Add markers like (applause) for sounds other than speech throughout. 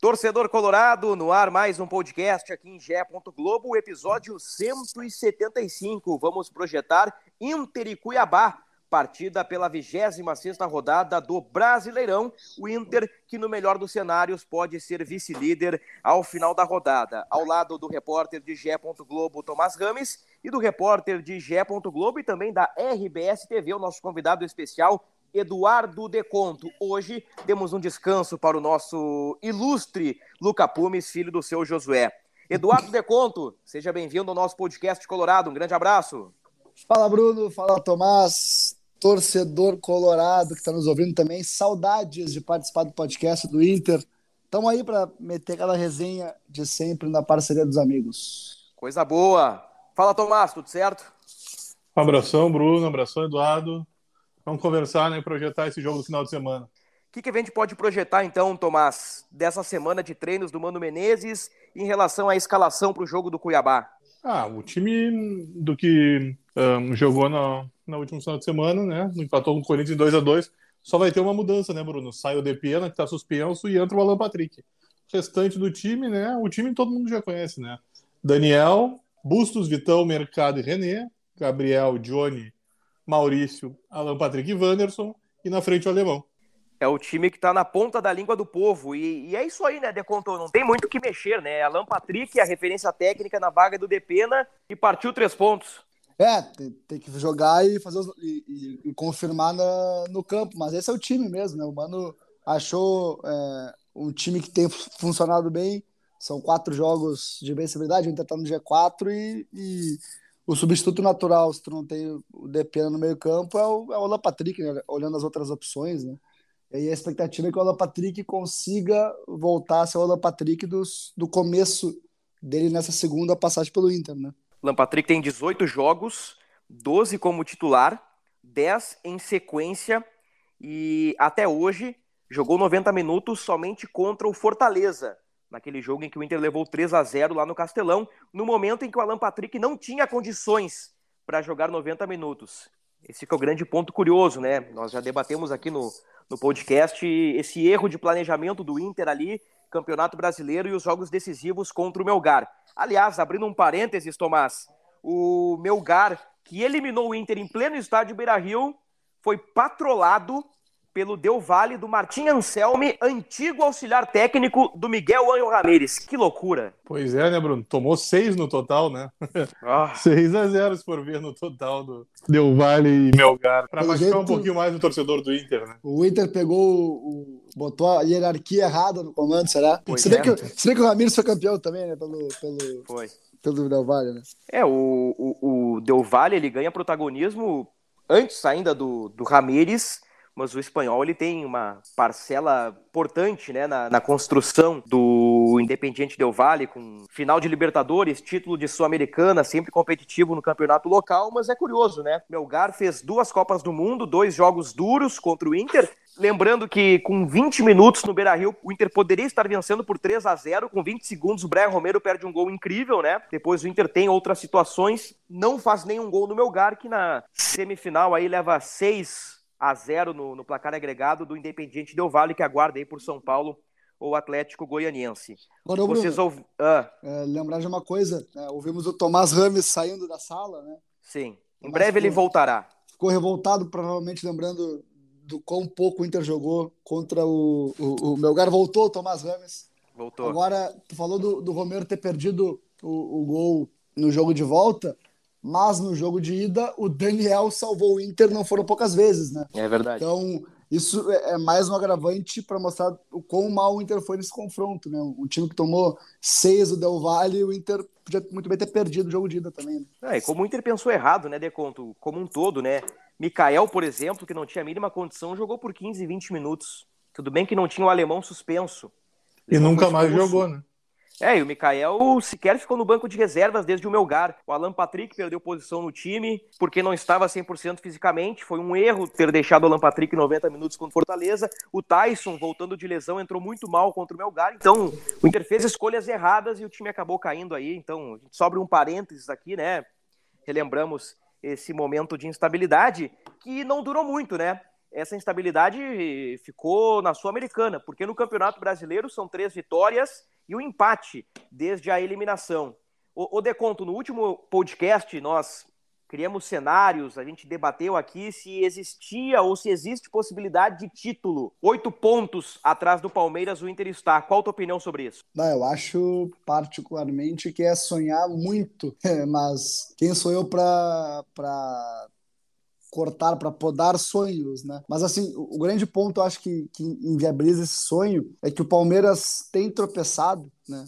Torcedor Colorado, no ar mais um podcast aqui em Gé. Globo, episódio 175. Vamos projetar Inter e Cuiabá, partida pela 26 rodada do Brasileirão. O Inter, que no melhor dos cenários pode ser vice-líder ao final da rodada. Ao lado do repórter de Gé. Globo, Tomás Rames, e do repórter de Gé. Globo e também da RBS TV, o nosso convidado especial, Eduardo Deconto. Hoje temos um descanso para o nosso ilustre Luca Pumes, filho do seu Josué. Eduardo Deconto, seja bem-vindo ao nosso podcast Colorado. Um grande abraço. Fala, Bruno. Fala, Tomás. Torcedor colorado que está nos ouvindo também. Saudades de participar do podcast do Inter. Estamos aí para meter aquela resenha de sempre na parceria dos amigos. Coisa boa. Fala, Tomás, tudo certo? Um abração, Bruno. Um abração, Eduardo. Vamos conversar né, e projetar esse jogo do final de semana. O que, que a gente pode projetar, então, Tomás, dessa semana de treinos do Mano Menezes em relação à escalação para o jogo do Cuiabá? Ah, o time do que um, jogou na, na última final de semana, né? Empatou com o Corinthians em 2 a 2 Só vai ter uma mudança, né, Bruno? Sai o Depena, que está suspenso, e entra o Alan Patrick. O restante do time, né? O time todo mundo já conhece, né? Daniel, Bustos, Vitão, Mercado e René, Gabriel, Johnny, Maurício, Alan Patrick e Wanderson, e na frente o alemão. É o time que está na ponta da língua do povo. E, e é isso aí, né, Deconto? Não tem muito o que mexer, né? Alan Patrick, a referência técnica na vaga do Depena, e partiu três pontos. É, tem, tem que jogar e fazer os, e, e, e, confirmar na, no campo, mas esse é o time mesmo, né? O Mano achou é, um time que tem funcionado bem. São quatro jogos de vencibilidade, o Inter tá no G4 e, e o substituto natural, se tu não tem o Depena no meio-campo, é o, é o Patrick, né? olhando as outras opções, né? E a expectativa é que o Alan Patrick consiga voltar a ser o Alan Patrick dos, do começo dele nessa segunda passagem pelo Inter, né? Alan Patrick tem 18 jogos, 12 como titular, 10 em sequência e até hoje jogou 90 minutos somente contra o Fortaleza, naquele jogo em que o Inter levou 3 a 0 lá no Castelão, no momento em que o Alan Patrick não tinha condições para jogar 90 minutos. Esse é o grande ponto curioso, né? Nós já debatemos aqui no, no podcast esse erro de planejamento do Inter ali, Campeonato Brasileiro e os jogos decisivos contra o Melgar. Aliás, abrindo um parênteses, Tomás, o Melgar, que eliminou o Inter em pleno estádio Beira-Rio, foi patrolado pelo Del Valle do Martim Anselmi, antigo auxiliar técnico do Miguel Anjo Ramírez. Que loucura! Pois é, né, Bruno? Tomou seis no total, né? Ah. (laughs) 6 a 0 se for ver no total do Del Valle e Melgar. Para machucar jeito, um pouquinho mais o torcedor do Inter, né? O Inter pegou, o, botou a hierarquia errada no comando, será? se, bem é. que, se bem que o Ramírez foi campeão também, né? Pelo, pelo, foi. Pelo Del Valle, né? É, o, o, o Del Valle, ele ganha protagonismo antes ainda do, do Ramírez mas o espanhol ele tem uma parcela importante né, na, na construção do Independiente Del Valle, com final de Libertadores, título de Sul-Americana, sempre competitivo no campeonato local, mas é curioso, né? Melgar fez duas Copas do Mundo, dois jogos duros contra o Inter, Lembrando que com 20 minutos no Beira-Rio, o Inter poderia estar vencendo por 3 a 0 Com 20 segundos, o Brian Romero perde um gol incrível, né? Depois o Inter tem outras situações, não faz nenhum gol no Melgar, que na semifinal aí leva 6 a 0 no, no placar agregado do Independiente Del Vale, que aguarda aí por São Paulo ou Atlético Goianiense. Agora, Vocês Bruno, ouv... ah. é, lembrar de uma coisa, né? ouvimos o Tomás Rames saindo da sala, né? Sim, em breve ficou, ele voltará. Ficou revoltado, provavelmente lembrando do quão pouco o Inter jogou contra o, o, o Melgar. Voltou o Tomás Rames. Voltou. Agora, tu falou do, do Romero ter perdido o, o gol no jogo de volta mas no jogo de ida o Daniel salvou o Inter, não foram poucas vezes, né? É verdade. Então, isso é, é mais um agravante para mostrar o quão mal o Inter foi nesse confronto, né? Um time que tomou seis do Del Valle, o Inter podia muito bem ter perdido o jogo de ida também. Né? É, e como o Inter pensou errado, né, Deconto? Como um todo, né? Mikael, por exemplo, que não tinha a mínima condição, jogou por 15, 20 minutos. Tudo bem que não tinha o alemão suspenso. E nunca mais jogou, né? É, e o Mikael sequer ficou no banco de reservas desde o Melgar. O Alan Patrick perdeu posição no time porque não estava 100% fisicamente. Foi um erro ter deixado o Alan Patrick 90 minutos contra o Fortaleza. O Tyson, voltando de lesão, entrou muito mal contra o Melgar. Então, o Inter fez escolhas erradas e o time acabou caindo aí. Então, sobra um parênteses aqui, né? Relembramos esse momento de instabilidade que não durou muito, né? Essa instabilidade ficou na Sul-Americana, porque no Campeonato Brasileiro são três vitórias e o empate desde a eliminação. O, o Deconto, no último podcast nós criamos cenários, a gente debateu aqui se existia ou se existe possibilidade de título. Oito pontos atrás do Palmeiras o Inter está. Qual a tua opinião sobre isso? Não, eu acho particularmente que é sonhar muito, (laughs) mas quem sou eu para cortar, para podar sonhos, né? Mas assim, o, grande ponto, eu acho que, que inviabiliza esse sonho é que o Palmeiras tem tropeçado, né?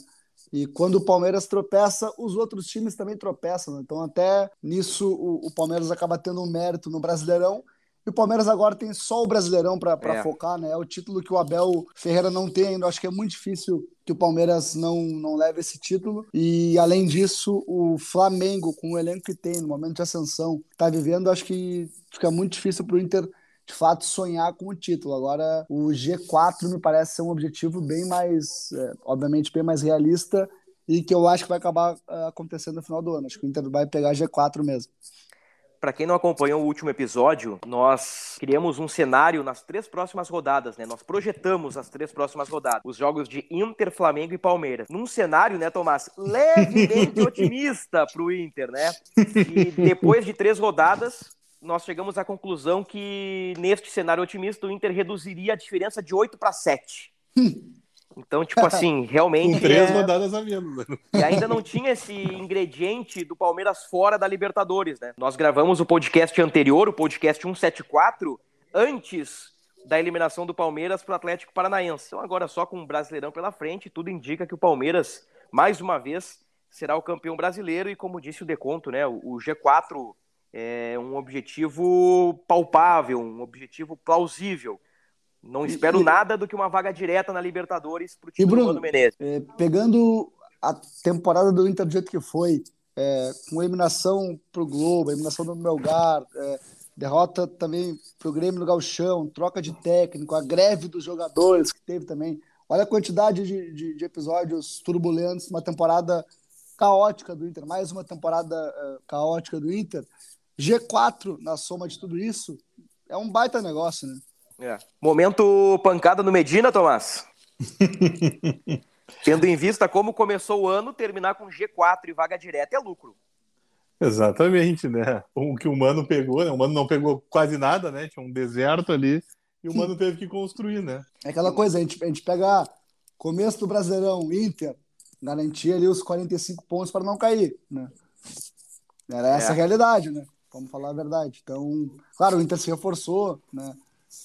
E quando o Palmeiras tropeça, os outros times também tropeçam. Né? Então, até nisso, o, o, Palmeiras acaba tendo um mérito no Brasileirão. E o Palmeiras agora tem só o Brasileirão para é. focar, né? É o título que o Abel Ferreira não tem ainda. Acho que é muito difícil que o Palmeiras não, não leve esse título. E, além disso, o Flamengo, com o elenco que tem, no momento de ascensão, está vivendo, acho que fica muito difícil para o Inter de fato sonhar com o título. Agora, o G4 me parece ser um objetivo bem mais, é, obviamente, bem mais realista e que eu acho que vai acabar uh, acontecendo no final do ano. Acho que o Inter vai pegar G4 mesmo. Para quem não acompanhou o último episódio, nós criamos um cenário nas três próximas rodadas, né? Nós projetamos as três próximas rodadas, os jogos de Inter, Flamengo e Palmeiras. Num cenário, né, Tomás, (laughs) levemente otimista para o Inter, né? E depois de três rodadas, nós chegamos à conclusão que neste cenário otimista o Inter reduziria a diferença de 8 para 7. Então, tipo assim, (laughs) realmente. Com três é... rodadas a menos. Né? E ainda não tinha esse ingrediente do Palmeiras fora da Libertadores, né? Nós gravamos o podcast anterior, o podcast 174, antes da eliminação do Palmeiras para o Atlético Paranaense. Então, agora só com o Brasileirão pela frente, tudo indica que o Palmeiras, mais uma vez, será o campeão brasileiro e, como disse o Deconto, né? O G4 é um objetivo palpável, um objetivo plausível. Não espero e, nada do que uma vaga direta na Libertadores para o time Bruno, do Mano Menezes. É, pegando a temporada do Inter do jeito que foi, é, com eliminação para o Globo, eliminação do Melgar, é, derrota também para o Grêmio no Galchão, troca de técnico, a greve dos jogadores que teve também. Olha a quantidade de, de, de episódios turbulentos, uma temporada caótica do Inter, mais uma temporada uh, caótica do Inter. G4 na soma de tudo isso é um baita negócio, né? É. Momento pancada no Medina, Tomás. (laughs) Tendo em vista como começou o ano, terminar com G4 e vaga direta é lucro. Exatamente, né? O que o Mano pegou, né? O Mano não pegou quase nada, né? Tinha um deserto ali e o Mano teve que construir, né? É aquela coisa, a gente, a gente pega começo do Brasileirão, Inter, garantia ali os 45 pontos para não cair, né? Era essa é. a realidade, né? Vamos falar a verdade. Então, claro, o Inter se reforçou, né?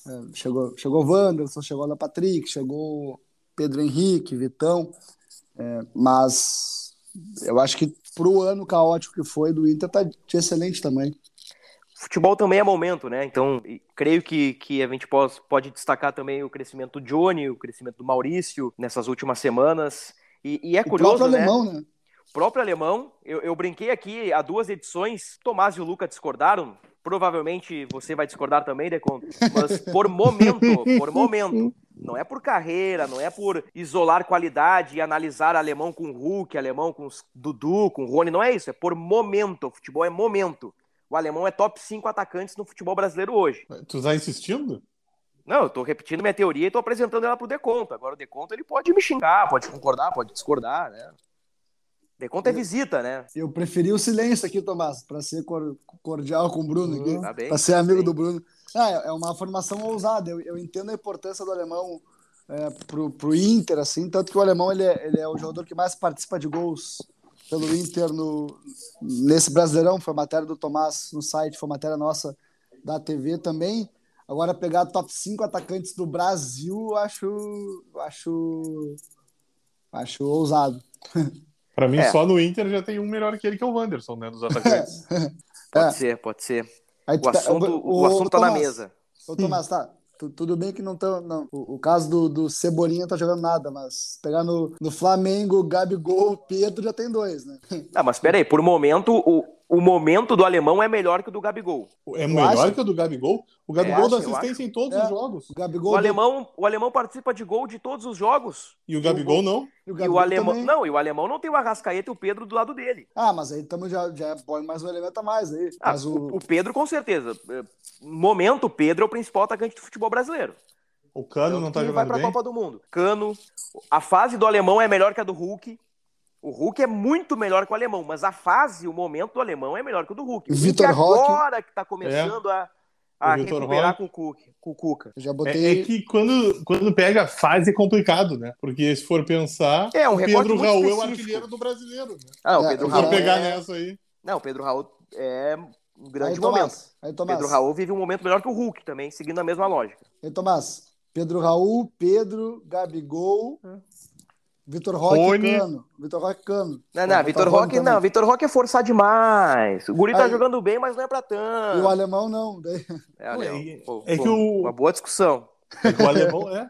É, chegou, chegou o Wanderson, chegou a Patrick, chegou Pedro Henrique, Vitão, é, mas eu acho que para o ano caótico que foi do Inter tá de excelente tamanho. Futebol também é momento, né? Então, creio que, que a gente pode, pode destacar também o crescimento do Johnny, o crescimento do Maurício nessas últimas semanas. E, e é o curioso, né? Alemão, né? próprio alemão, eu, eu, brinquei aqui há duas edições, Tomás e o Luca discordaram, provavelmente você vai discordar também, Decon, mas por momento, por momento, não é por carreira, não é por isolar qualidade e analisar alemão com Hulk, alemão com Dudu, com Rony, não é isso, é por momento, o futebol é momento. O alemão é top 5 atacantes no futebol brasileiro hoje. Tu tá insistindo? Não, eu tô repetindo minha teoria e tô apresentando ela pro Deconto. Agora o Deconto ele pode me xingar, pode concordar, pode discordar, né? De conta é visita, né? Eu preferi o silêncio aqui, Tomás, para ser cordial com o Bruno aqui, tá para ser amigo do Bruno. Ah, é uma formação ousada. Eu, eu entendo a importância do alemão é, pro, pro Inter, assim, tanto que o alemão ele é, ele é o jogador que mais participa de gols pelo Inter no, nesse Brasileirão. Foi matéria do Tomás no site, foi matéria nossa da TV também. Agora, pegar top 5 atacantes do Brasil, acho, acho, acho ousado. (laughs) Para mim, é. só no Inter já tem um melhor que ele, que é o Wanderson, né? Dos atacantes. (laughs) pode é. ser, pode ser. Aí, O pe- assunto, o ô, assunto tá na mesa. Ô, Tomás, tá. tu- tudo bem que não tá. Não. O, o caso do, do Cebolinha tá jogando nada, mas pegar no, no Flamengo, Gabigol, Pedro já tem dois, né? Ah, mas peraí, por momento, o, o momento do alemão é melhor que o do Gabigol. É Eu melhor acho. que o do Gabigol? O Gabigol acho, dá assistência em todos É. os jogos. O Gabigol. O alemão, o alemão participa de gol de todos os jogos. E o Gabigol não. e o E o Gabigol alemão. também. Não, e o alemão não tem o Arrascaeta e o Pedro do lado dele. Ah, mas aí também já, já põe mais um elemento a mais aí. Ah, mas o... o, Pedro, com certeza. É, No momento, o Pedro é o principal atacante do futebol brasileiro. O Cano Tanto não tá que vai jogando pra bem. Copa do Mundo. Cano. A fase do alemão é melhor que a do Hulk. O Hulk é muito melhor que o alemão, mas a fase, o momento do alemão é melhor que o do Hulk. O Vitor Hulk Roque. agora que tá começando a, a Vitor recuperar Roque. com o, Cook, com o Cuca. já É, botei. é que quando, quando pega a fase é complicado, né? Porque se for pensar, É, um o Pedro Raul é o específico. artilheiro do brasileiro. Né? Ah, o É, Pedro for Raul. pegar é... nessa aí. Não, o Pedro Raul é um grande aí, momento. Tomás. Aí, Tomás. Pedro Raul vive um momento melhor que o Hulk também, seguindo a mesma lógica. Aí, Tomás. Pedro Raul, Pedro, Gabigol, Vitor Roque Rony. e Cano. Vitor Roque e Cano. Não, não, Vitor Roque, não. Vitor Roque é forçar demais. O Guri tá Aí- jogando bem, mas não é pra E o tanto. alemão não. Daí... É, É, pô, é pô, que o- Uma boa discussão. É o alemão é.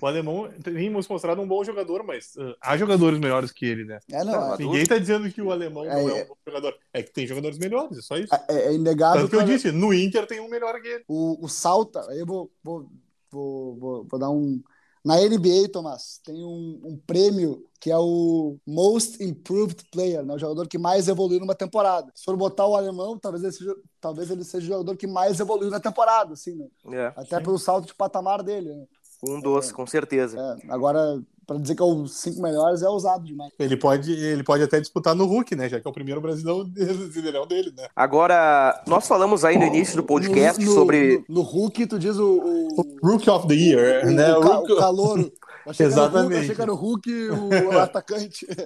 O alemão tem nos mostrado um bom jogador, mas uh, há jogadores melhores que ele, né? É, não, Não, é, Ninguém tá dizendo que o alemão não É, é é. um bom jogador. É que tem jogadores melhores, é só isso. é- é inegável Tanto que eu o- disse, no Inter tem um melhor que ele. o, o Salta, aí eu vou, vou, vou, vou, vou dar um. Na NBA, Tomás, tem um, um prêmio que é o Most Improved Player, né? o jogador que mais evoluiu numa temporada. Se for botar o alemão, talvez ele seja, talvez ele seja o jogador que mais evoluiu na temporada, assim, né? É, Até pelo salto de patamar dele. Né? um doce, com certeza. É, agora, para dizer que é os cinco melhores é ousado demais. Ele pode, ele pode até disputar no Hulk, né? Já que é o primeiro brasileirão, (laughs) brasileirão dele, né? Agora, nós falamos aí no início do podcast no, no, sobre. No, no Hulk, tu diz o. o... Rookie of the Year, o, né? o, ca- o calouro. Achei que era o Hulk, Exatamente. achei que era o Hulk o, (laughs) atacante. (laughs)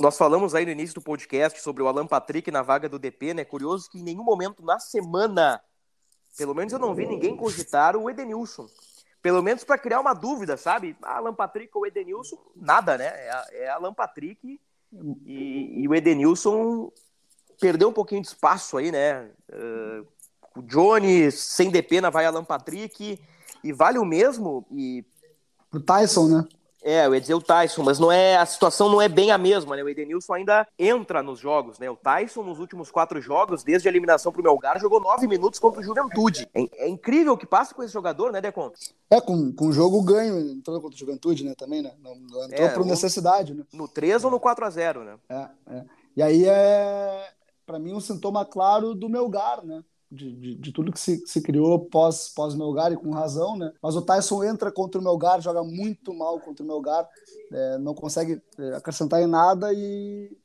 Nós falamos aí no início do podcast sobre o Alan Patrick na vaga do DP, né? Curioso que em nenhum momento na semana, pelo menos eu não vi ninguém cogitar o Edenilson. Pelo menos para criar uma dúvida, sabe? Ah, Alan Patrick ou Edenilson, nada, né? É, é Alan Patrick e, e o Edenilson perdeu um pouquinho de espaço aí, né? Uh, o Johnny sem DP na vai Alan Patrick e vale o mesmo e O Tyson, né? É, eu ia dizer o Tyson, mas não é, a situação não é bem a mesma, né? O Edenilson ainda entra nos jogos, né? O Tyson, nos últimos quatro jogos, desde a eliminação pro Melgar, jogou nove minutos contra o Juventude. É, é incrível o que passa com esse jogador, né, Decon? É, com, com jogo ganho, entrou contra o Juventude, né? Também, né? Não, não entrou É, por necessidade, né? No 3 ou no 4 a 0 né? É, é. E aí é, para mim, um sintoma claro do Melgar, né? De, de, de tudo que se, se criou pós, pós Melgar e com razão, né? Mas o Tyson entra contra o Melgar, joga muito mal contra o Melgar, é, não consegue é, acrescentar em nada e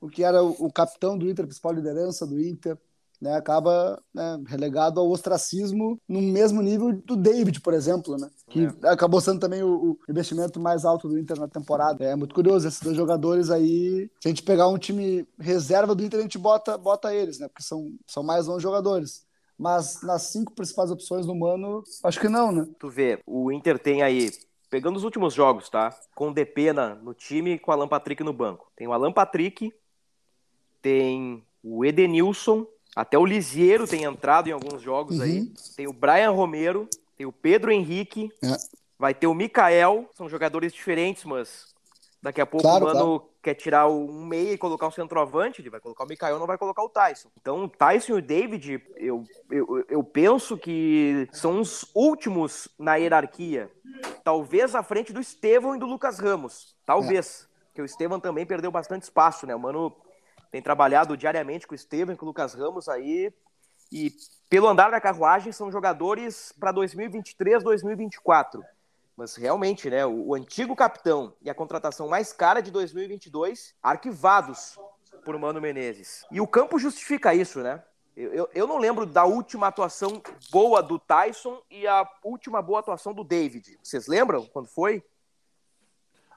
o que era o, o capitão do Inter, principal liderança do Inter, né? Acaba né, relegado ao ostracismo no mesmo nível do David, por exemplo, né? Que acabou sendo também o, o investimento mais alto do Inter na temporada. É muito curioso, esses dois jogadores aí, se a gente pegar um time reserva do Inter, a gente bota, bota eles, né? Porque são, são mais 11 jogadores. Mas nas cinco principais opções do Mano, acho que não, né? Tu vê, o Inter tem aí, pegando os últimos jogos, tá? Com o DP na, no time e com o Alan Patrick no banco. Tem o Alan Patrick, tem o Edenilson, até o Lisiero tem entrado em alguns jogos aí. Uhum. Tem o Brian Romero, tem o Pedro Henrique, É. vai ter o Mikael, são jogadores diferentes, mas daqui a pouco Claro, o Mano quer tirar um meia e colocar um centroavante, ele vai colocar o Mikael, não vai colocar o Tyson. Então o Tyson e o David, eu, eu, eu penso que são os últimos na hierarquia, talvez à frente do Estevão e do Lucas Ramos, talvez, porque o Estevão também perdeu bastante espaço, né, o Mano tem trabalhado diariamente com o Estevão e com o Lucas Ramos aí, e pelo andar da carruagem são jogadores para 2023, 2024. Mas realmente, né, o, o antigo capitão e a contratação mais cara de 2022, arquivados por Mano Menezes. E o campo justifica isso, né? Eu, eu, eu não lembro da última atuação boa do Tyson e a última boa atuação do David. Vocês lembram quando foi?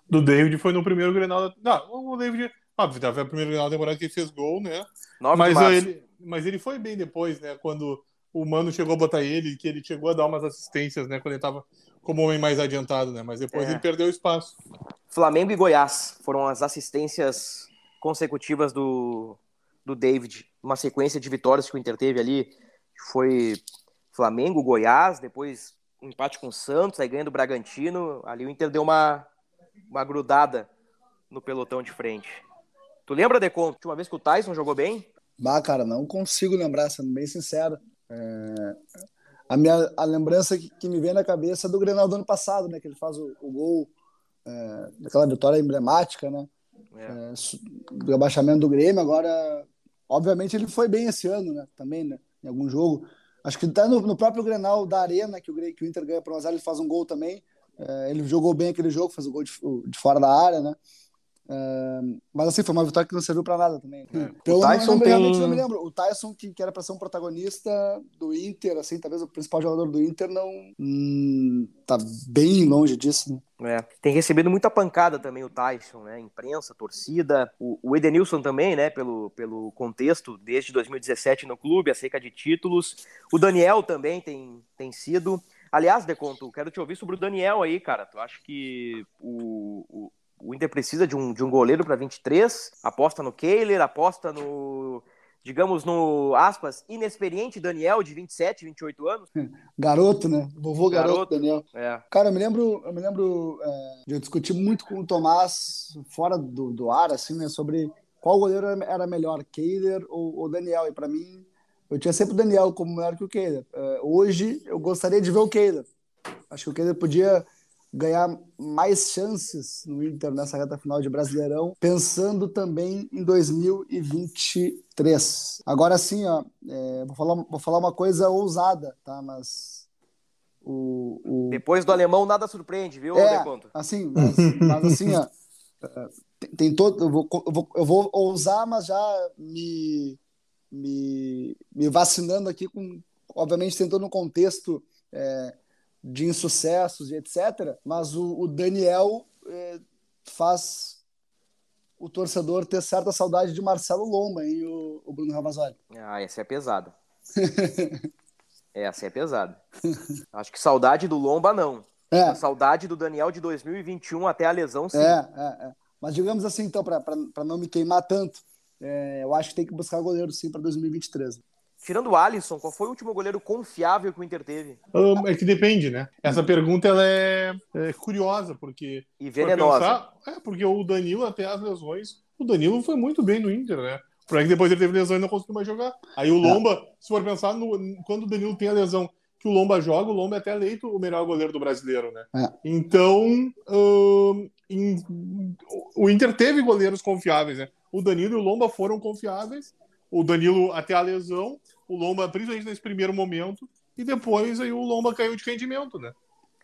Do David foi no primeiro Grenal. Não, o David. Óbvio, foi a primeira Grenal da temporada que ele fez gol, né? 9 Mas ele, mas ele foi bem depois, né? Quando o Mano chegou a botar ele, que ele chegou a dar umas assistências, né? Quando ele tava como homem mais adiantado, né? Mas depois É. ele perdeu espaço. Flamengo e Goiás foram as assistências consecutivas do, do David. uma sequência de vitórias que o Inter teve ali. Foi Flamengo, Goiás, depois um empate com o Santos, aí ganha do Bragantino. Ali o Inter deu uma, uma grudada no pelotão de frente. Tu lembra, Decon, de uma vez que o Tyson jogou bem? Bah, cara, não consigo lembrar, sendo bem sincero. É... A minha a lembrança que, que, me vem na cabeça é do Grenal do ano passado, né? Que ele faz o, o gol é, daquela vitória emblemática, né? É. É, do abaixamento do Grêmio. Agora, obviamente, ele foi bem esse ano, né? Também, né? Em algum jogo. Acho que tá no, no próprio Grenal da Arena, que o, que o Inter ganha para o Azar, ele faz um gol também. É, ele jogou bem aquele jogo, fez o gol de, de fora da área, né? Uh, mas assim, foi uma vitória que não serviu para nada também. É. Então, o Tyson não, tem... não me lembro. O Tyson, que, que era para ser um protagonista do Inter, assim, talvez o principal jogador do Inter, não. Hum, tá bem longe disso, né? É. Tem recebido muita pancada também o Tyson, né? Imprensa, torcida. O, o Edenilson também, né? Pelo, pelo contexto, desde 2017 no clube, acerca de títulos. O Daniel também tem, tem sido. Aliás, Deconto, quero te ouvir sobre o Daniel aí, cara. Tu acha que o, o o Inter precisa de um, de um goleiro para 23, aposta no Kehler, aposta no, digamos, no, aspas, inexperiente Daniel, de 27, 28 anos. Garoto, né? Vovô garoto, garoto Daniel. É. Cara, eu me lembro, eu me lembro é, de eu discutir muito com o Tomás, fora do, do ar, assim, né, sobre qual goleiro era melhor, Kehler ou, ou Daniel, e para mim, eu tinha sempre o Daniel como melhor que o Kehler. É, hoje, eu gostaria de ver o Kehler. Acho que o Kehler podia ganhar mais chances no Inter nessa reta final de Brasileirão, pensando também em 2023. Agora sim, ó, é, vou, falar, vou falar uma coisa ousada, tá? Mas o, o... depois do alemão nada surpreende, viu? É, assim, mas, mas assim, ó, é, tem, tem todo, eu vou, eu vou, eu vou ousar, mas já me, me, me vacinando aqui com, obviamente, tentando um contexto é, de insucessos e etc. Mas o, o Daniel é, faz o torcedor ter certa saudade de Marcelo Lomba, hein, o, o Bruno Ravazoli. Ah, essa é pesada. (laughs) essa é pesada. Acho que saudade do Lomba, não. É. A saudade do Daniel de 2021 até a lesão, sim. É, é, é. Mas digamos assim, então, para não me queimar tanto, é, eu acho que tem que buscar goleiro sim para 2023. Tirando o Alisson, qual foi o último goleiro confiável que o Inter teve? Um, é que depende, né? Essa pergunta ela é, é curiosa, porque. E venenosa. Pensar, é, porque o Danilo, até as lesões, o Danilo foi muito bem no Inter, né? Porque depois ele teve lesão e não conseguiu mais jogar. Aí o é. Lomba, é. se for pensar, no, quando o Danilo tem a lesão que o Lomba joga, o Lomba é até eleito o melhor goleiro do brasileiro, né? É. Então, um, em, o Inter teve goleiros confiáveis, né? O Danilo e o Lomba foram confiáveis o Danilo até a lesão, o Lomba, principalmente nesse primeiro momento, e depois aí o Lomba caiu de rendimento, né?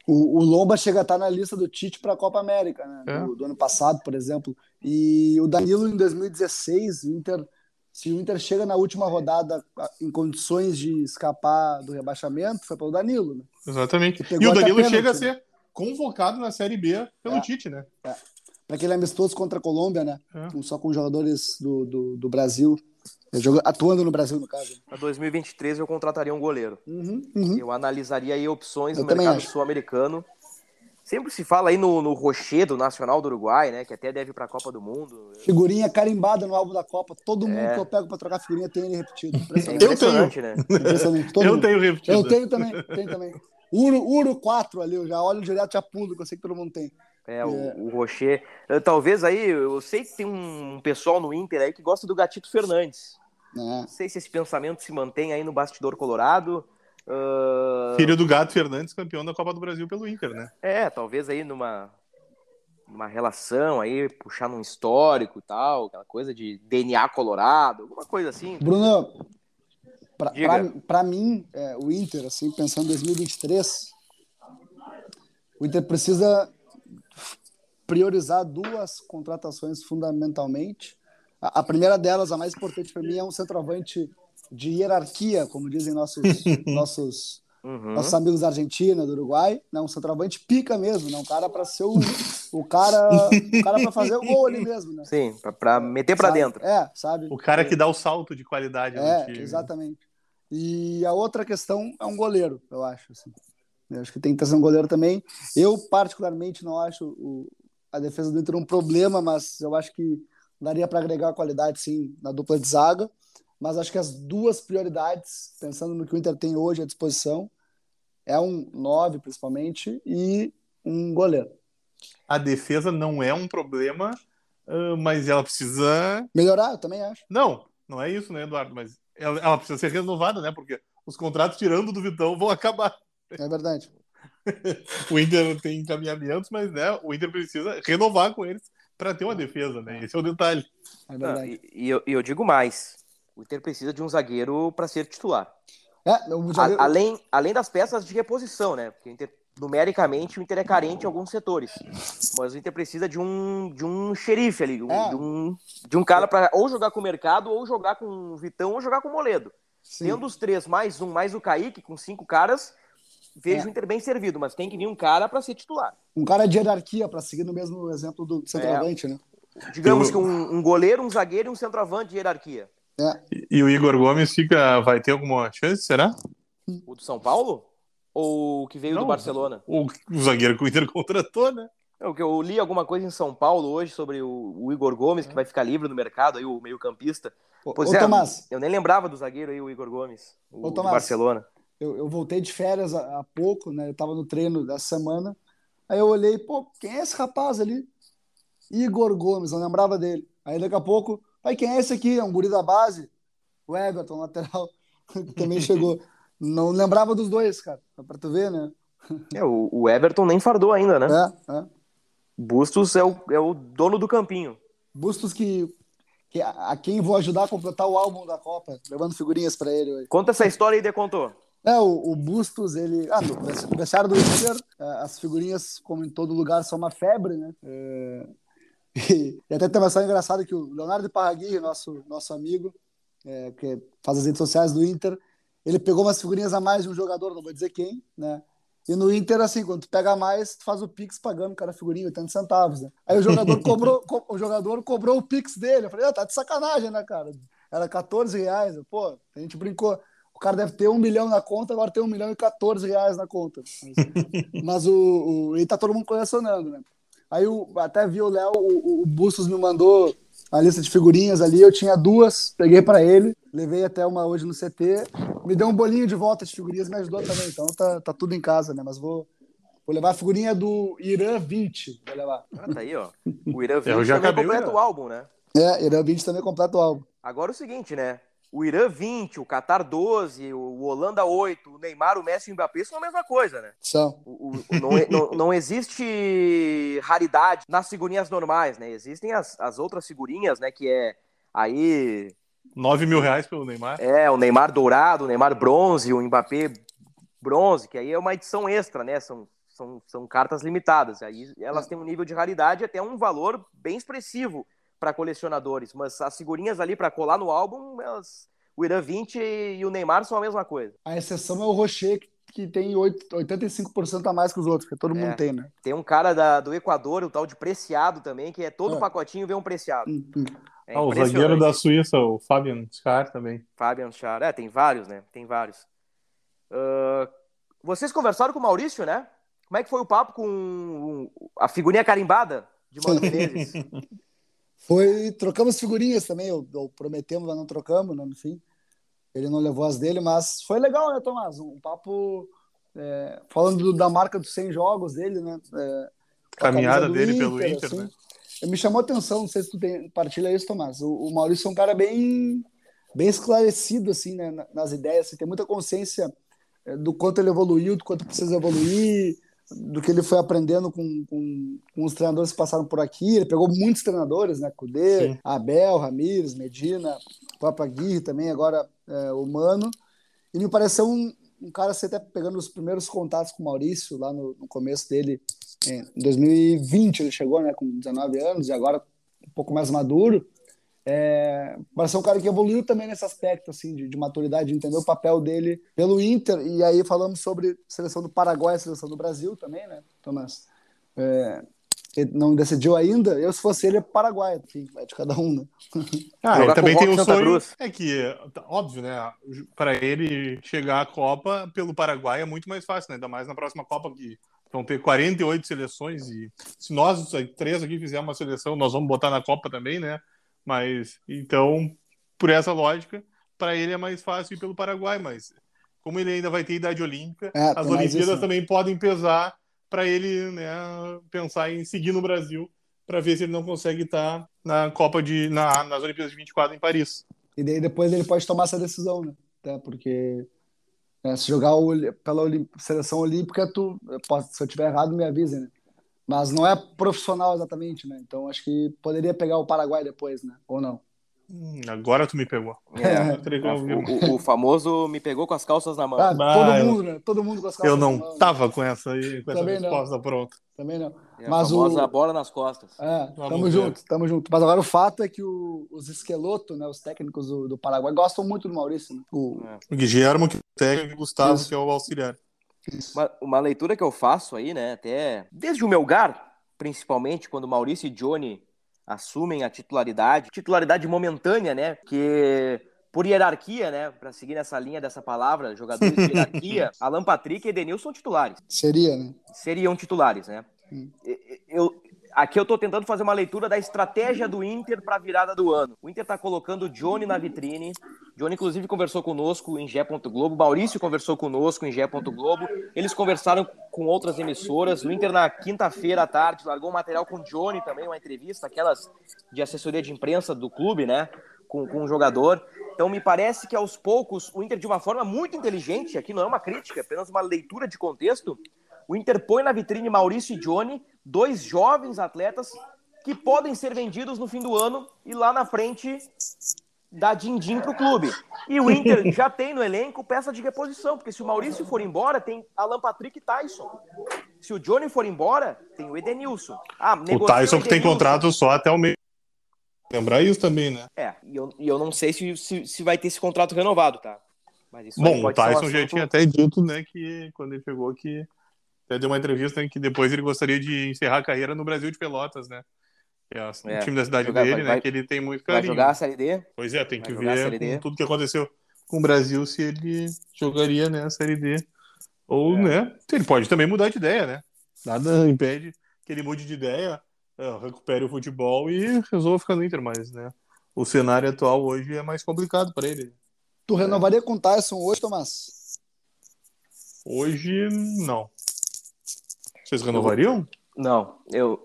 O, o Lomba chega a estar na lista do Tite para a Copa América, né? É. Do, do, ano passado, por exemplo. E o Danilo em 2016, o Inter, se o Inter chega na última rodada em condições de escapar do rebaixamento, foi para o Danilo, né? Exatamente. E o Danilo chega a ser convocado na Série B pelo é. Tite, né? É. Para aquele amistoso contra a Colômbia, né? É. Só com jogadores do, do, do Brasil. Jogo, atuando no Brasil, no caso. Para 2023 eu contrataria um goleiro. Uhum, uhum. Eu analisaria aí opções eu no mercado sul-americano. Sempre se fala aí no, no Rocher do Nacional do Uruguai, né? Que até deve ir para a Copa do Mundo. Figurinha carimbada no álbum da Copa. Todo mundo é. que eu pego para trocar figurinha tem ele repetido. eu tenho. Né? (laughs) eu mundo. tenho repetido. Eu tenho também. Tenho também. Uro, Uro 4 ali, eu já olho direto já pulo, que eu sei que todo mundo tem. É, o, é. o Rocher. Talvez aí, eu sei que tem um pessoal no Inter aí que gosta do Gatito Fernandes. É. Não sei se esse pensamento se mantém aí no bastidor colorado. Uh... Filho do Gato Fernandes, campeão da Copa do Brasil pelo Inter, né? É, talvez aí numa uma relação aí, puxar num histórico e tal, aquela coisa de DNA colorado, alguma coisa assim. Bruno, para mim, é, o Inter, assim, pensando em 2023, o Inter precisa priorizar duas contratações fundamentalmente. A, primeira delas, a mais importante para mim, é um centroavante de hierarquia, como dizem nossos, (laughs) nossos, uhum. nossos amigos da Argentina, do Uruguai. Né? Um centroavante pica mesmo, né? um cara para ser o, o cara o cara para fazer o gol ali mesmo. Né? Sim, para meter para dentro. É, sabe? O cara que dá o salto de qualidade é, Exatamente. E a outra questão é um goleiro, eu acho. Assim. Eu acho que tem que trazer um goleiro também. Eu, particularmente, não acho o, a defesa do Inter um problema, mas eu acho que daria para agregar qualidade sim na dupla de zaga. mas acho que as duas prioridades, pensando no que o Inter tem hoje à disposição, é um 9, principalmente, e um goleiro. A defesa não é um problema, mas ela precisa. Melhorar, eu também acho. Não, não é isso, né, Eduardo? Mas ela, ela precisa ser renovada, né? Porque os contratos tirando do Vitão vão acabar. É verdade. (laughs) o Inter tem encaminhamentos, mas né, o Inter precisa renovar com eles para ter uma defesa, né? Esse é o detalhe. É verdade. Não, e, e eu, eu, digo mais: o Inter precisa de um zagueiro para ser titular. É, zagueiro... A, além, além das peças de reposição, né? Porque o Inter, numericamente o Inter é carente em alguns setores. Mas o Inter precisa de um, de um xerife ali, é. de, um, de um cara para ou jogar com o mercado, ou jogar com o Vitão, ou jogar com o Moledo. Sim. Tendo os três, mais um, mais o Kaique, com cinco caras, vejo é. o Inter bem servido, mas tem que vir um cara para ser titular. Um cara de hierarquia, para seguir no mesmo exemplo do centroavante, é. né? Digamos Eu... que um, um, goleiro, um zagueiro e um centroavante de hierarquia. É. E, e, o Igor Gomes fica, vai ter alguma chance, será? O do São Paulo? Ou o que veio Não, do Barcelona? O, o zagueiro que o Inter contratou, né? É, eu, eu li alguma coisa em São Paulo hoje sobre o, o Igor Gomes, que vai ficar livre no mercado, aí o meio-campista. Pois Ô, é, Tomás. eu nem lembrava do zagueiro aí, o Igor Gomes, o Ô, Tomás, Barcelona. Eu, eu, voltei de férias há, há pouco, né? Eu tava no treino dessa semana. Aí eu olhei, pô, quem é esse rapaz ali? Igor Gomes, não lembrava dele. Aí daqui a pouco, aí quem é esse aqui? É um guri da base? O Everton, lateral, (laughs) também chegou. Não lembrava dos dois, cara. Pra tu ver, né? É, o, o Everton nem fardou ainda, né? É, é. Bustos é o, é o dono do campinho. Bustos que que a, a, quem vou ajudar a completar o álbum da Copa, levando figurinhas para ele hoje. Conta essa história aí, de contou. É, o, o, Bustos, ele. Ah, no aniversário do Inter, as figurinhas, como em todo lugar, são uma febre, né? É... (laughs) E, e, até tem uma história engraçada que o Leonardo Parragui, nosso, nosso amigo, é, que faz as redes sociais do Inter, ele pegou umas figurinhas a mais de um jogador, não vou dizer quem, né? E no Inter, assim, quando tu pega mais, tu faz o Pix pagando cada figurinha 80 centavos, né? Aí o jogador (laughs) cobrou, co o jogador cobrou o Pix dele. Eu falei, ah, tá de sacanagem, né, cara? Era 14 reais. Pô, a gente brincou. O cara deve ter um milhão na conta, agora tem um milhão e 14 reais na conta. Mas, (laughs) mas o, o, e tá todo mundo colecionando, né? Aí o, até vi o Léo, o, o Bustos me mandou a lista de figurinhas ali, eu tinha duas, peguei para ele, levei até uma hoje no CT, me deu um bolinho de volta de figurinhas, me ajudou também, então tá, tá tudo em casa, né? Mas vou, vou levar a figurinha do Irã 20, vou levar. Ah, tá aí, ó. O Irã 20 (laughs) eu já também completa o álbum, né? É, Irã 20 também completa o álbum. Agora o seguinte, né? O Irã 20, o Qatar 12, o Holanda 8, o Neymar, o Messi e o Mbappé são a mesma coisa, né? São. O, o, não, não, não, existe raridade nas figurinhas normais, né? Existem as, as outras figurinhas, né? Que é aí... 9 mil reais pelo Neymar. É, o Neymar dourado, o Neymar bronze, o Mbappé bronze, que aí é uma edição extra, né? São, são, são cartas limitadas. Aí elas têm um nível de raridade até um valor bem expressivo para colecionadores, mas as figurinhas ali para colar no álbum, elas, o Irã 20 e o Neymar são a mesma coisa. A exceção é o Rocher, que tem 8, 85% a mais que os outros, que todo é, mundo tem, né? Tem um cara da, do Equador, o tal de Preciado também, que é todo é. pacotinho vem um Preciado. Hum, hum. É ah, o zagueiro da Suíça, o Fabian Schar também. Fabian Schar, é, tem vários, né? Tem vários. Uh, vocês conversaram com o Maurício, né? Como é que foi o papo com a figurinha carimbada de Mano Menezes? (laughs) Foi, trocamos figurinhas também, eu, eu prometemos, mas não trocamos, né, no fim. Ele não levou as dele, mas foi legal, né, Tomás? Um papo é, falando do, da marca dos 100 jogos dele, né? É, Caminhada dele Inter, pelo Inter, assim. né? Me chamou a atenção, não sei se tu tem, partilha isso, Tomás. O, o Maurício é um cara bem, bem esclarecido, assim, né, nas ideias, assim, tem muita consciência é, do quanto ele evoluiu, do quanto precisa evoluir, do que ele foi aprendendo com, com, com, os treinadores que passaram por aqui. Ele pegou muitos treinadores, né? Cudê, Sim. Abel, Ramires, Medina, Papa Aguirre também, agora é, o Mano. E me pareceu um, um cara, você até pegando os primeiros contatos com o Maurício, lá no, no começo dele, em 2020 ele chegou, né? Com 19 anos, e agora um pouco mais maduro. É, mas é um cara que evoluiu também nesse aspecto assim de, de, maturidade, de entender o papel dele pelo Inter. E aí falamos sobre seleção do Paraguai, seleção do Brasil também, né, Tomás? É, ele não decidiu ainda. Eu, se fosse ele, é Paraguai, enfim, é de cada um, né? Ah, ele também tem o sonho. Cruz. É que, óbvio, né? Para ele chegar à Copa pelo Paraguai é muito mais fácil, né? Ainda mais na próxima Copa que vão ter 48 seleções e se nós três aqui fizermos uma seleção, nós vamos botar na Copa também, né? Mas, então, por essa lógica, para ele é mais fácil ir pelo Paraguai, mas como ele ainda vai ter idade olímpica, É, as Olimpíadas isso, né? também podem pesar para ele né, pensar em seguir no Brasil para ver se ele não consegue estar na Copa de na, nas Olimpíadas de 24 em Paris. E daí depois ele pode tomar essa decisão, né? Até porque né, se jogar pela seleção olímpica, tu, se eu tiver errado, me avise, né? Mas não é profissional exatamente, né? Então acho que poderia pegar o Paraguai depois, né? Ou não? Hum, agora tu me pegou. É, o, o- o famoso me pegou com as calças na mão. Ah, todo eu- mundo, né? Todo mundo com as calças Eu na não mão. tava com essa aí, com essa Também não. resposta pronta. Também não. É a Mas famosa o... bola nas costas. É, Vamos tamo ver. junto, tamo junto. Mas agora o fato é que o- os esquelotos, né, os técnicos do, do Paraguai, gostam muito do Maurício. Né? O, O Guilhermo, que é o técnico, e o Gustavo, Isso. que é o auxiliar. Uma, uma leitura que eu faço aí, né, até desde o Melgar, principalmente, quando Maurício e Johnny assumem a titularidade, titularidade momentânea, né, que por hierarquia, né, para seguir nessa linha dessa palavra, jogadores de hierarquia, (laughs) Alan Patrick e Edenilson são titulares, seria, né? seriam titulares, né. Hum. Eu, aqui eu tô tentando fazer uma leitura da estratégia do Inter para a virada do ano. O Inter tá colocando o Johnny na vitrine. Johnny, inclusive, conversou conosco em Gé. Globo. Maurício conversou conosco em Gé. Globo. Eles conversaram com outras emissoras. O Inter, na quinta-feira à tarde, largou um material com o Johnny também, uma entrevista, aquelas de assessoria de imprensa do clube, né? Com, com o jogador. Então, me parece que aos poucos, o Inter, de uma forma muito inteligente, aqui não é uma crítica, é apenas uma leitura de contexto, o Inter põe na vitrine Maurício e Johnny, dois jovens atletas que podem ser vendidos no fim do ano e lá na frente dá din-din pro clube. E o Inter (laughs) já tem no elenco peça de reposição, porque se o Maurício for embora, tem Alan Patrick e Tyson. Se o Johnny for embora, tem o Edenilson. Ah, O Tyson que tem contrato só até o meio. Lembrar isso também, né? É, e eu, e eu não sei se, se, se vai ter esse contrato renovado, tá? Mas isso aí Bom, o ser um Tyson já assunto- tinha até dito, né, que quando ele chegou que até deu uma entrevista né, que depois ele gostaria de encerrar a carreira no Brasil de Pelotas, né? Que é o É, time da cidade jogar- dele, vai- né? vai- que ele tem muito Vai carinho. jogar a Série D? Pois é, tem vai que ver tudo que aconteceu com o Brasil se ele jogaria né, a Série D. Ou, É. né? Ele pode também mudar de ideia, né? Nada impede que ele mude de ideia, eh, recupere o futebol e resolva ficar no Inter, mas, né? O cenário atual hoje é mais complicado para ele. Tu renovaria com o Tyson hoje, Tomás? Hoje, não. Vocês renovariam? Não, eu.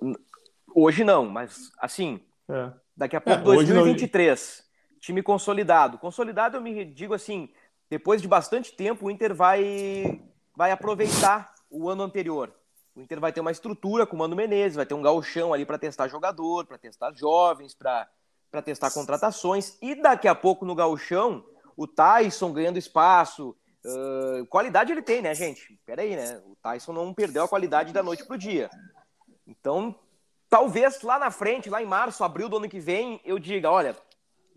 Hoje não, mas assim, É. Daqui a pouco, É, hoje não- 2023. Time consolidado. Consolidado, eu me digo assim, depois de bastante tempo, o Inter vai, vai aproveitar o ano anterior. O Inter vai ter uma estrutura com o Mano Menezes, vai ter um gauchão ali para testar jogador, para testar jovens, para testar contratações. E daqui a pouco, no gauchão, o Tyson ganhando espaço. Qualidade ele tem, né, gente? Peraí, né? O Tyson não perdeu a qualidade da noite pro dia. Então, talvez lá na frente, lá em março, abril do ano que vem, eu diga, olha,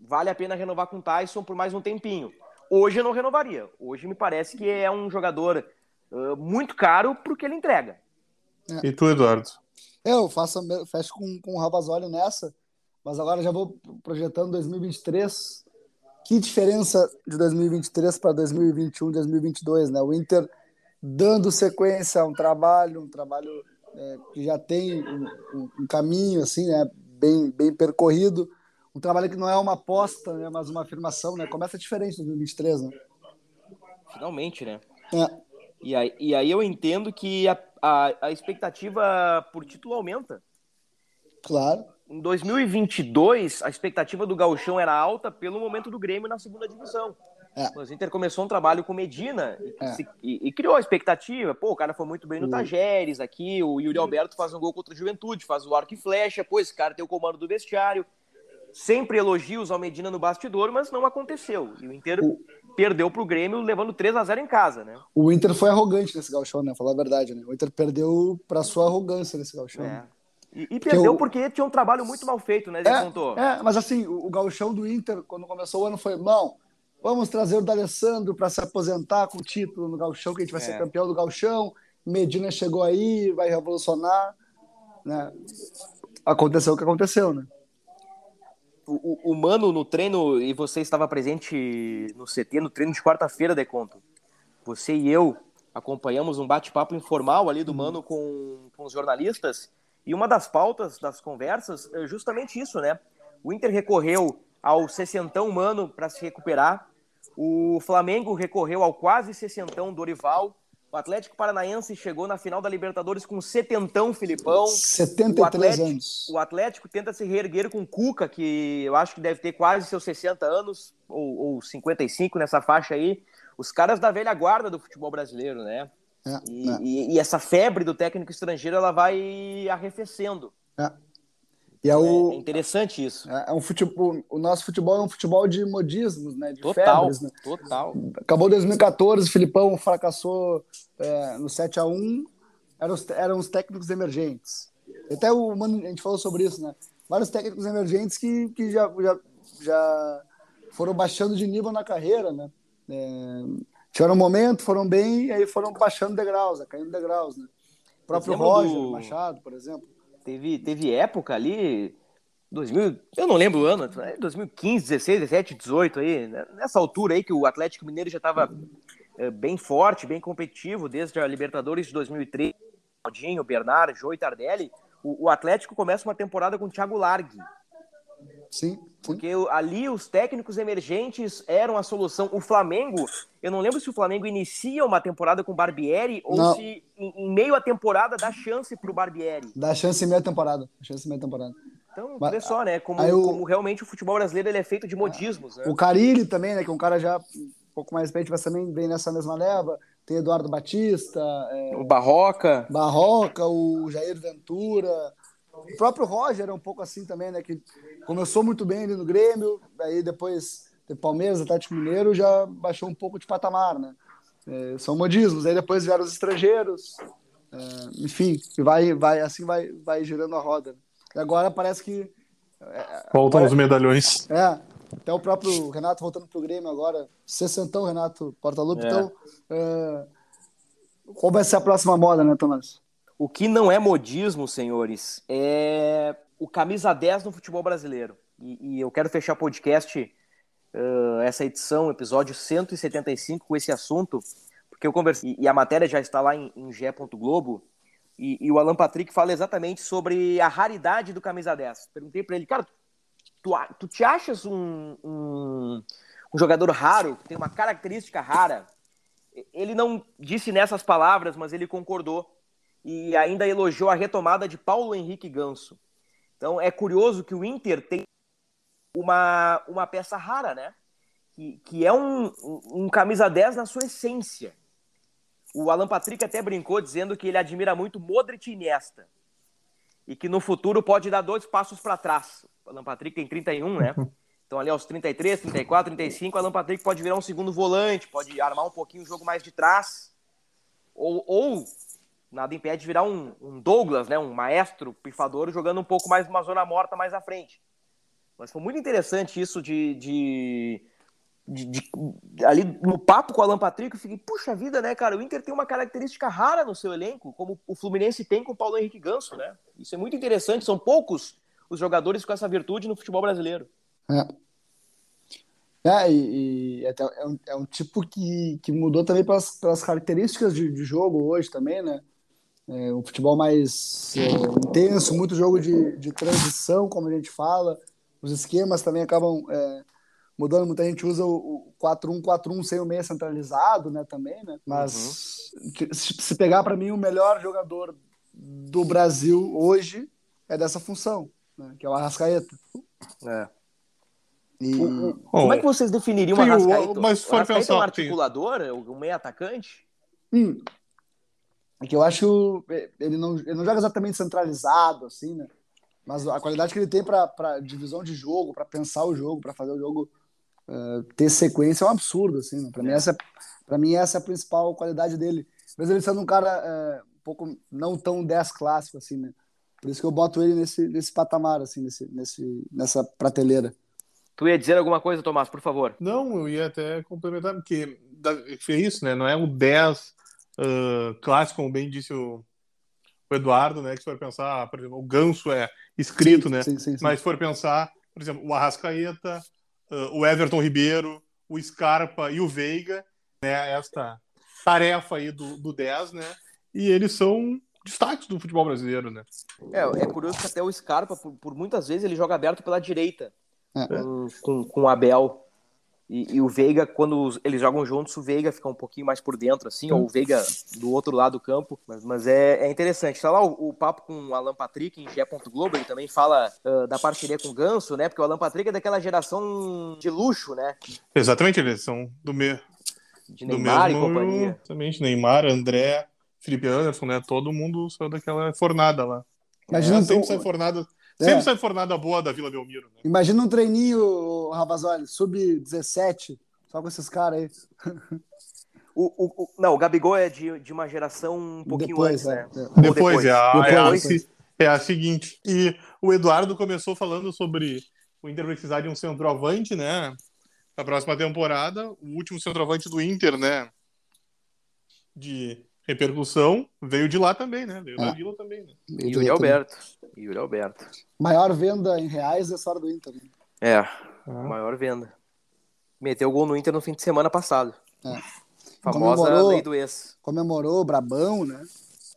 vale a pena renovar com o Tyson por mais um tempinho. Hoje eu não renovaria. Hoje me parece que é um jogador ah, muito caro pro que ele entrega. E tu, Eduardo? Eu faço, fecho com, com o Ravazoli nessa, mas agora já vou projetando 2023. Que diferença de 2023 para 2021, 2022, né? O Inter dando sequência a um trabalho, um trabalho é, que já tem um, um- um caminho assim, né? Bem, bem percorrido, um trabalho que não é uma aposta, né? Mas uma afirmação, né? Começa diferente em 2023, né? Finalmente, né? É, E aí, e aí eu entendo que a, a, a expectativa por título aumenta. claro. Em 2022, a expectativa do Gauchão era alta pelo momento do Grêmio na segunda divisão. É. O Inter começou um trabalho com Medina e, É. se- e- e criou a expectativa. Pô, o cara foi muito bem no O- Tajeres aqui, o Yuri Alberto faz um gol contra o Juventude, faz o arco e flecha, pô, esse cara tem o comando do vestiário. Sempre elogios ao Medina no bastidor, mas não aconteceu. E o Inter perdeu pro Grêmio levando 3 a 0 em casa, né? O Inter foi arrogante nesse gauchão, né? Falar a verdade, né? O Inter perdeu para sua arrogância nesse gauchão. É. E, e perdeu o- porque tinha um trabalho muito mal feito, né, Zé Ponto? É, mas assim, o, o gauchão do Inter, quando começou o ano, foi, não, vamos trazer o D'Alessandro para se aposentar com o título no gauchão, que a gente vai É. ser campeão do gauchão. Medina chegou aí, vai revolucionar, né? Aconteceu o que aconteceu, né? O, o, o Mano no treino, e você estava presente no CT, no treino de quarta-feira, Deconto. Você e eu acompanhamos um bate-papo informal ali do Mano com, com os jornalistas. E uma das pautas das conversas é justamente isso, né? O Inter recorreu ao sessentão Mano para se recuperar. O Flamengo recorreu ao quase sessentão Dorival. O Atlético Paranaense chegou na final da Libertadores com setentão Filipão. 73 o Atlético, anos. O Atlético tenta se reerguer com o Cuca, que eu acho que deve ter quase seus 60 anos, ou, ou 55 nessa faixa aí. Os caras da velha guarda do futebol brasileiro, né? É, E, é, e- e essa febre do técnico estrangeiro ela vai arrefecendo. é. E é É, o, é interessante isso. é um futebol, o nosso futebol é um futebol de modismos, né? De Total, febres, né? total. Acabou 2014, o Filipão fracassou é, no 7 a 1 eram os, eram os técnicos emergentes. Até o Mano, a gente falou sobre isso, né? Vários técnicos emergentes que, que já, já, já foram baixando de nível na carreira, né? É, tiveram um momento, foram bem, e aí foram baixando degraus, né? caindo degraus, né? O próprio Roger do- Machado, por exemplo. Teve, teve época ali, 2000, eu não lembro o ano, é 2015, 16, 17, 18 aí, né? nessa altura aí que o Atlético Mineiro já estava bem forte, bem competitivo, desde a Libertadores de 2013, Claudinho, Bernard, Jô e Tardelli, o, o Atlético começa uma temporada com o Thiago Largue, Sim, sim. porque ali os técnicos emergentes eram a solução. O Flamengo, eu não lembro se o Flamengo inicia uma temporada com o Barbieri ou Não. se em, em meio à temporada dá chance para o Barbieri. Dá chance em meia temporada. Chance em meia temporada. Então, Mas- vê só, né? Como, o- como realmente o futebol brasileiro ele é feito de modismos, né? O Carilli também, né? Que é um cara já um pouco mais experiente, mas também vem nessa mesma leva. Tem Eduardo Batista, é, O Barroca. Barroca, o Jair Ventura. O próprio Roger é um pouco assim também, né? Que começou muito bem ali no Grêmio, aí depois de Palmeiras, Atlético Mineiro, já baixou um pouco de patamar, né? É, são modismos. Aí depois vieram os estrangeiros. é, enfim, e vai, vai, assim vai, vai girando a roda. E agora parece que Voltam Agora- os medalhões. é, até o próprio Renato voltando pro Grêmio agora, sessentão, Renato Portaluppi. É. Então, é, qual vai ser a próxima moda, né, Tomás? O que não é modismo, senhores, é o camisa 10 no futebol brasileiro. E, e eu quero fechar o podcast, eh, essa edição, episódio 175, com esse assunto, porque eu conversei, e a matéria já está lá em, em Gé. Globo, e, e o Alan Patrick fala exatamente sobre a raridade do camisa 10. Perguntei para ele, cara, tu, tu te achas um, um, um jogador raro, que tem uma característica rara? Ele não disse nessas palavras, mas ele concordou e ainda elogiou a retomada de Paulo Henrique Ganso. Então é curioso que o Inter tem uma, uma peça rara, né? Que, que é um, um, um camisa 10 na sua essência. O Alan Patrick até brincou dizendo que ele admira muito Modric e Iniesta. E que no futuro pode dar dois passos para trás. O Alan Patrick tem 31, né? (laughs) Então ali aos 33, 34, 35, o Alan Patrick pode virar um segundo volante, pode armar um pouquinho o jogo mais de trás. Ou, ou nada impede de virar um, um Douglas, né? Um maestro pifador jogando um pouco mais numa zona morta mais à frente. Mas foi muito interessante isso de, de, de- de- ali no papo com o Alan Patrick, eu fiquei, puxa vida, né, cara? O Inter tem uma característica rara no seu elenco, como o Fluminense tem com o Paulo Henrique Ganso, né? Isso é muito interessante, são poucos os jogadores com essa virtude no futebol brasileiro. É, e, e até é, um, é um tipo que, que mudou também pelas, pelas características de, de jogo hoje também, né? É um futebol mais é, intenso, muito jogo de, de transição, como a gente fala. Os esquemas também acabam é, mudando. Muita gente usa o, o 4-1-4-1 sem o meia centralizado, né? Também, né? Mas se, se pegar para mim o melhor jogador do Brasil hoje é dessa função, né? Que é o Arrascaeta. É. E, O- o- como é que vocês definiriam o Sim, o- Arrascaeta? mas se o Arrascaeta é um pensar, articulador, um meio atacante? Hum. É que eu acho ele não, ele não joga exatamente centralizado assim, né? Mas a qualidade que ele tem para divisão de jogo, para pensar o jogo, para fazer o jogo eh, ter sequência é um absurdo assim. Né? Para mim essa para mim essa é a principal qualidade dele. Mesmo ele sendo um cara eh, um pouco não tão 10 clássico assim, né? Por isso que eu boto ele nesse, nesse patamar assim, nesse, nesse nessa prateleira. Tu ia dizer alguma coisa, Tomás, por favor? Não, eu ia até complementar, porque é isso, né? Não é um 10 ah, clássico, como bem disse o, o Eduardo, né? Que se for pensar, por exemplo, o Ganso é escrito, né? Sim, sim, sim. Mas se for pensar, por exemplo, o Arrascaeta, ah, o Everton Ribeiro, o Scarpa e o Veiga, né? Esta tarefa aí do, do 10, né? E eles são destaques do futebol brasileiro, né? É, é curioso que até o Scarpa, por, por muitas vezes, ele joga aberto pela direita. É. Com, com, com o Abel. E, e, o Veiga, quando eles jogam juntos, o Veiga fica um pouquinho mais por dentro, assim, ou o Veiga do outro lado do campo. Mas, mas é, é, interessante. Tá lá o, o, papo com o Alan Patrick em G. Globo, ele também fala uh, da parceria com o Ganso, né? Porque o Alan Patrick é daquela geração de luxo, né? Exatamente, eles são do, me... de Neymar do mesmo... e companhia. Exatamente, Neymar, André, Felipe Anderson, né? Todo mundo saiu daquela fornada lá. Imagina é, sempre sai fornada. É. Sempre sai fornada boa da Vila Belmiro. Né? Imagina um treininho, Ravazoli, sub-17, só com esses caras aí. O, o, o, não, o Gabigol é de, de uma geração um pouquinho depois, antes, né? É. Depois, depois, é, a, depois. É, a, é a seguinte. E o Eduardo começou falando sobre o Inter precisar de um centroavante, né? Na próxima temporada, o último centroavante do Inter, né? De repercussão veio de lá também, né? Veio ah. da Vila também, né? Yuri Alberto. Yuri Alberto. Maior venda em reais é só do Inter. Né? É, ah. maior venda. Meteu gol no Inter no fim de semana passado. É. Famosa comemorou, lei do ex. Comemorou o Brabão, né?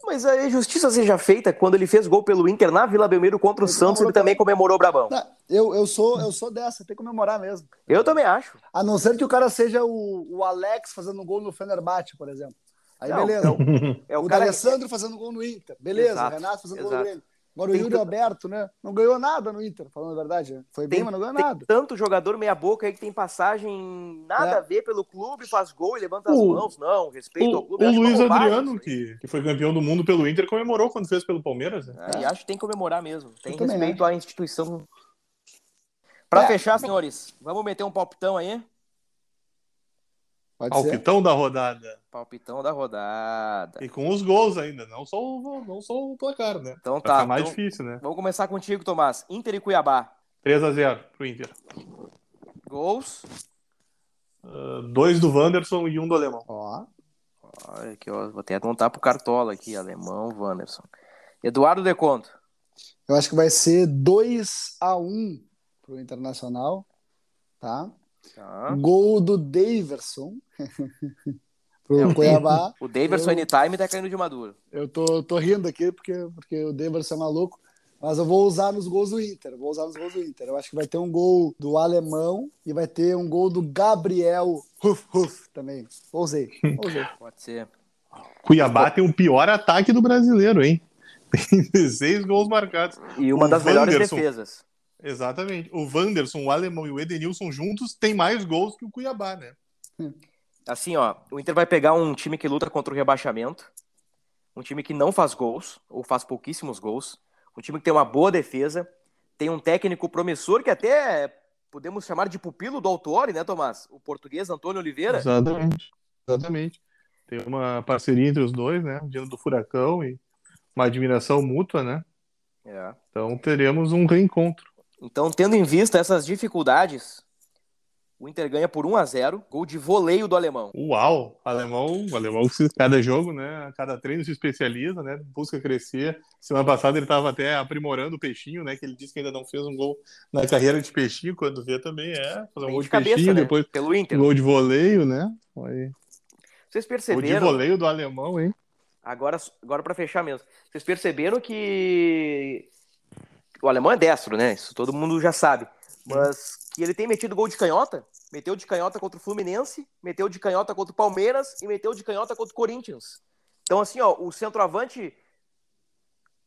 Mas a justiça seja feita, quando ele fez gol pelo Inter na Vila Belmiro contra o ele Santos, ele também comemorou o Brabão. Eu, eu, sou, eu sou dessa, tem que comemorar mesmo. Eu também acho. A não ser que o cara seja o, o Alex fazendo gol no Fenerbahçe, por exemplo. Aí não, beleza. Não. (laughs) É o, o Alessandro que... fazendo gol no Inter. Beleza. Exato, Renato fazendo exato. gol no Grêmio. Agora o Yuri que... Alberto, né? Não ganhou nada no Inter, falando a verdade. Foi bem, tem, mas não ganhou nada. Tanto jogador meia-boca aí que tem passagem nada é. a ver pelo clube, faz gol e levanta as mãos. Não, respeito o, ao clube. O Luiz Adriano, que, que foi campeão do mundo pelo Inter, comemorou quando fez pelo Palmeiras. Né? É, e acho que tem que comemorar mesmo. Tem Eu respeito à instituição. Para é. fechar, senhores, vamos meter um palpitão aí? Pode Palpitão ser. da rodada. Palpitão da rodada. E com os gols ainda, não só o, não só o placar, né? Então tá. mais então, difícil, né? Vamos começar contigo, Tomás. Inter e Cuiabá. 3x0 pro Inter. Gols? Uh, dois do Wanderson e um do Alemão. Ó. Olha aqui, ó. Vou até apontar pro Cartola aqui. Alemão, Wanderson. Eduardo Deconto. Eu acho que vai ser 2x1 pro Internacional. Tá? Tá. Gol do Daverson. (laughs) pro é, Cuiabá. (laughs) O Daverson eu, anytime tá caindo de maduro. Eu tô, tô rindo aqui porque, porque o Daverson é maluco. Mas eu vou usar nos gols do Inter. Vou usar nos gols do Inter. Eu acho que vai ter um gol do alemão e vai ter um gol do Gabriel Ruf Ruf também. Ousei. Ousei. (laughs) Pode ser. Cuiabá tem o pior ataque do brasileiro, hein? (laughs) Tem 16 gols marcados. E uma o das Wanderson, melhores defesas. Exatamente. O Wanderson, o Alemão e o Edenilson juntos têm mais gols que o Cuiabá, né? Assim, ó, o Inter vai pegar um time que luta contra o rebaixamento, um time que não faz gols, ou faz pouquíssimos gols, um time que tem uma boa defesa, tem um técnico promissor que até podemos chamar de pupilo do Autori, né, Tomás? O português Antônio Oliveira. Exatamente. Exatamente. Tem uma parceria entre os dois, né? O Dino do Furacão e uma admiração mútua, né? É. Então teremos um reencontro. Então, tendo em vista essas dificuldades, o Inter ganha por 1 a 0 gol de voleio do alemão. Uau! Alemão, alemão, cada jogo, né? Cada treino se especializa, né? Busca crescer. Semana passada ele estava até aprimorando o peixinho, né? Que ele disse que ainda não fez um gol na carreira de peixinho, quando vê também é fazer um gol de, de cabeça, peixinho, né? depois pelo Inter. gol de voleio, né? Aí. Vocês perceberam? Gol de voleio do alemão, hein? Agora, agora para fechar mesmo. Vocês perceberam que o alemão é destro, né? Isso todo mundo já sabe. Mas que ele tem metido gol de canhota, meteu de canhota contra o Fluminense, meteu de canhota contra o Palmeiras e meteu de canhota contra o Corinthians. Então, assim, ó, o centroavante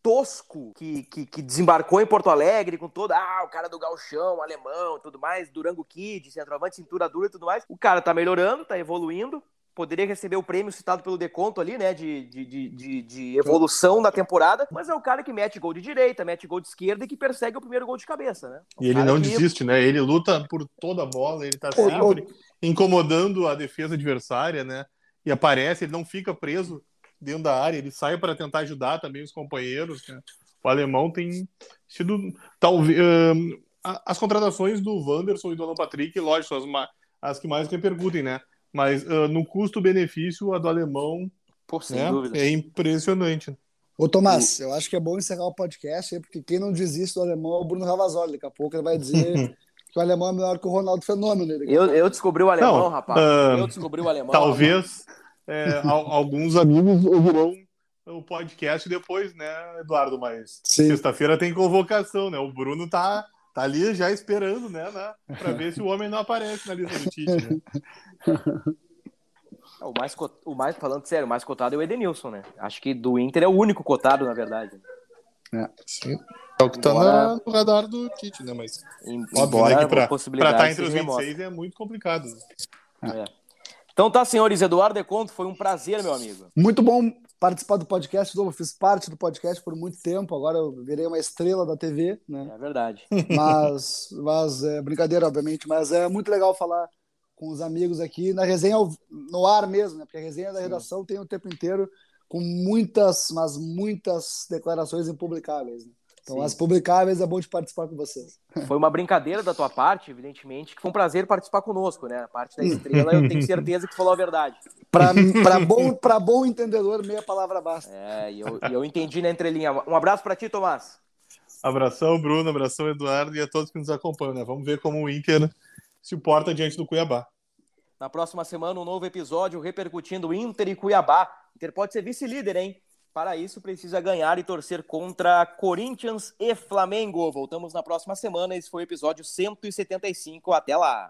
tosco que, que, que, desembarcou em Porto Alegre com todo, ah, o cara do galchão, alemão tudo mais, Durango Kid, centroavante, cintura dura e tudo mais. O cara tá melhorando, tá evoluindo, poderia receber o prêmio citado pelo Deconto ali, né? De, de, de, de, evolução da temporada, mas é o cara que mete gol de direita, mete gol de esquerda e que persegue o primeiro gol de cabeça, né? O e ele não que... desiste, né? Ele luta por toda a bola, ele tá sempre incomodando a defesa adversária, né? E aparece, ele não fica preso dentro da área, ele sai para tentar ajudar também os companheiros. Né? O alemão tem sido talvez as contratações do Wanderson e do Alan Patrick, lógico, as, as que mais repercutem, né? Mas uh, no custo-benefício, a do alemão né, dúvida. é impressionante. Ô, Tomás, eu acho que é bom encerrar o podcast aí, porque quem não desiste do alemão é o Bruno Ravazoli. Daqui a pouco ele vai dizer (laughs) que o alemão é melhor que o Ronaldo Fenômeno. Eu, eu descobri o alemão, não, rapaz. Uh, eu descobri o alemão. Talvez é, (laughs) alguns amigos ouvirão o podcast depois, né, Eduardo? Mas sexta-feira tem convocação, né? O Bruno tá Tá ali já esperando, né, né para ver se o homem não aparece na lista do Tite. Né? O mais, o mais, falando sério, o mais cotado é o Edenilson, né? Acho que do Inter é o único cotado, na verdade. É, sim. É o que tá Embora... no radar do Tite, né? Mas Embora né, pra, pra estar tá entre os 26 remota. é muito complicado. É. Então tá, senhores, Eduardo Deconto, foi um prazer, meu amigo. Muito bom participar do podcast, eu fiz parte do podcast por muito tempo, agora eu virei uma estrela da TV, né? É verdade. (laughs) Mas, mas é brincadeira, obviamente, mas é muito legal falar com os amigos aqui na resenha no ar mesmo, né? Porque a resenha da redação Sim. tem o tempo inteiro com muitas, mas muitas declarações impublicáveis. Né? Então, Sim. as publicáveis é bom de participar com vocês. (laughs) Foi uma brincadeira da tua parte, evidentemente, que foi um prazer participar conosco, né? A parte da estrela, eu tenho certeza que falou a verdade. Para bom, bom entendedor, meia palavra basta. É, e eu, eu entendi na entrelinha. Um abraço para ti, Tomás. Abração, Bruno, abração, Eduardo, e a todos que nos acompanham. Né? Vamos ver como o Inter se porta diante do Cuiabá. Na próxima semana, um novo episódio repercutindo Inter e Cuiabá. Inter pode ser vice-líder, hein? Para isso, precisa ganhar e torcer contra Corinthians e Flamengo. Voltamos na próxima semana. Esse foi o episódio 175. Até lá!